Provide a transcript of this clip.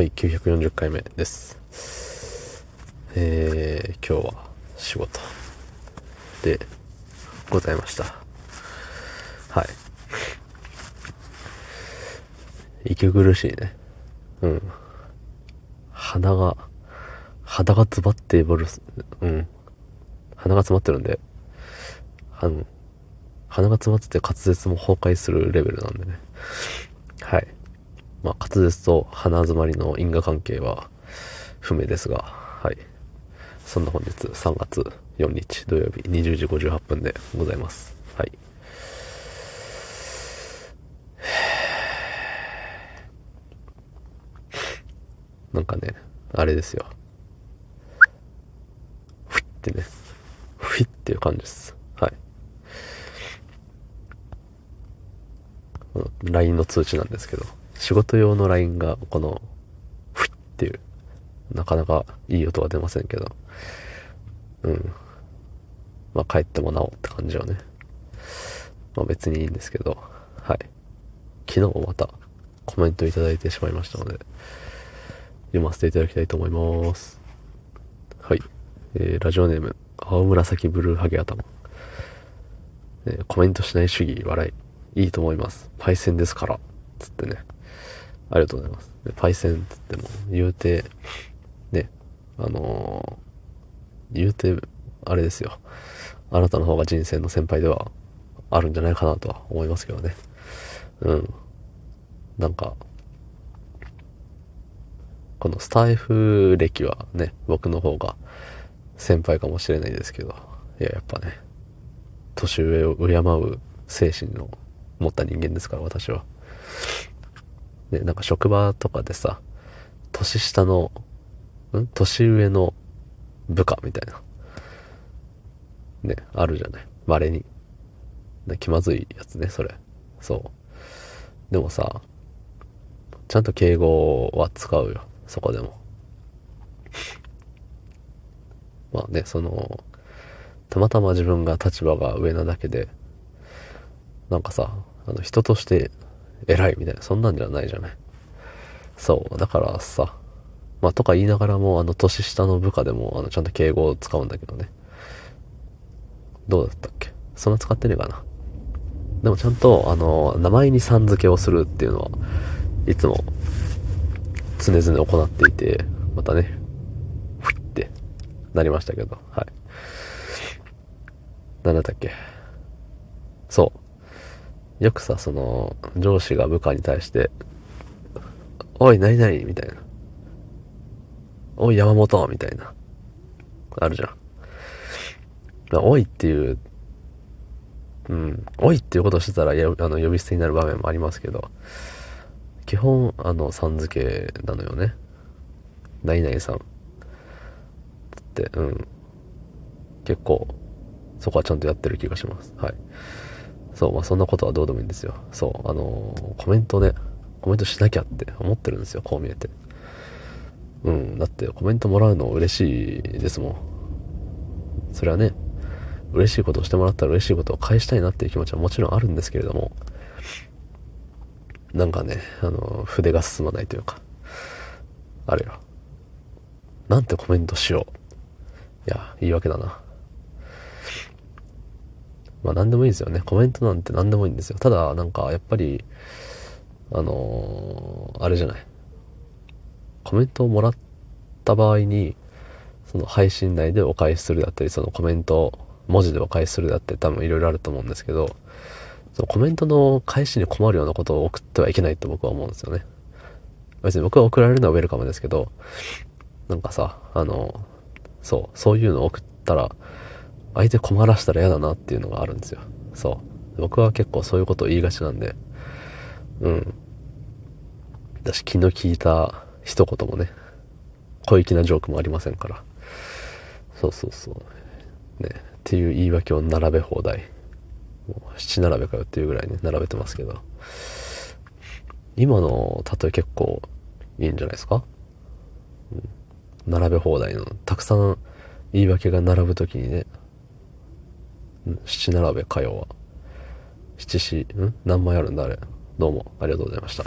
はい、940回目です。えー、今日は仕事でございました。はい。息苦しいね。うん。鼻が、鼻が詰まってボルス、うん。鼻が詰まってるんで、あの、鼻が詰まってて滑舌も崩壊するレベルなんでね。まあ、滑舌と鼻詰まりの因果関係は不明ですが、はい。そんな本日3月4日土曜日20時58分でございます。はい。なんかね、あれですよ。ふいってね、ふいっていう感じです。はい。LINE の通知なんですけど、仕事用の LINE がこの、ふいっていう、なかなかいい音は出ませんけど、うん。まあ帰ってもなおって感じよね。まあ別にいいんですけど、はい。昨日またコメントいただいてしまいましたので、読ませていただきたいと思います。はい。えー、ラジオネーム、青紫ブルーハゲ頭。えーコメントしない主義、笑い。いいと思います。パイセンですから。つってね。ありがとうございます。でパイセンつっても、言うて、ね、あのー言うて、あれですよ。あなたの方が人生の先輩ではあるんじゃないかなとは思いますけどね。うん。なんか、このスタイフ歴はね、僕の方が先輩かもしれないですけど、いや、やっぱね、年上を敬う精神の持った人間ですから、私は。ね、なんか職場とかでさ、年下の、ん？年上の部下みたいな。ね、あるじゃない？稀に。ね気まずいやつね、それ。そう。でもさ、ちゃんと敬語は使うよ。そこでも。まあね、その、たまたま自分が立場が上なだけで、なんかさ、あの人として偉いみたいな、そんなんじゃないじゃない。そう、だからさ、まあとか言いながらも、あの年下の部下でも、あのちゃんと敬語を使うんだけどね。どうだったっけ？そんな使ってねえかな。でもちゃんと、あの、名前にさん付けをするっていうのは、いつも常々行っていて、またね、ふいってなりましたけど、はい。なんだったっけ？そう。よくさ、その、上司が部下に対して、おい、何々みたいな。おい、山本みたいな。あるじゃん。まあおいっていう、うん、おいっていうことしてたら、やあの、呼び捨てになる場面もありますけど、基本、あの、さん付けなのよね。何々さん。って、うん。結構、そこはちゃんとやってる気がします。はい。そう、まあそんなことはどうでもいいんですよ。そう、あのーコメントね、コメントしなきゃって思ってるんですよ、こう見えて。うん、だってコメントもらうの嬉しいですもん。それはね、嬉しいことをしてもらったら嬉しいことを返したいなっていう気持ちはもちろんあるんですけれども、なんかね、あの、筆が進まないというか、あれよ。なんてコメントしよう。いや、言い訳だな。まあ何でもいいですよね。コメントなんて何でもいいんですよ。ただ、なんかやっぱり、あのーあれじゃない。コメントをもらった場合に、その配信内でお返しするだったり、そのコメントを文字でお返しするだったり、多分いろいろあると思うんですけど、そのコメントの返しに困るようなことを送ってはいけないと僕は思うんですよね。別に僕は送られるのはウェルカムですけど、なんかさ、あの、そう、そういうのを送ったら、相手困らしたら嫌だなっていうのがあるんですよ。そう。僕は結構そういうことを言いがちなんで、うん。だし、気の利いた一言もね、小粋なジョークもありませんから。そうそうそう。ね、っていう言い訳を並べ放題。もう七並べかよっていうぐらいね、並べてますけど。今の例え結構いいんじゃないですか、うん、並べ放題の、たくさん言い訳が並ぶときにね、七並べかよは。七四、ん？何枚あるんだあれ。どうもありがとうございました。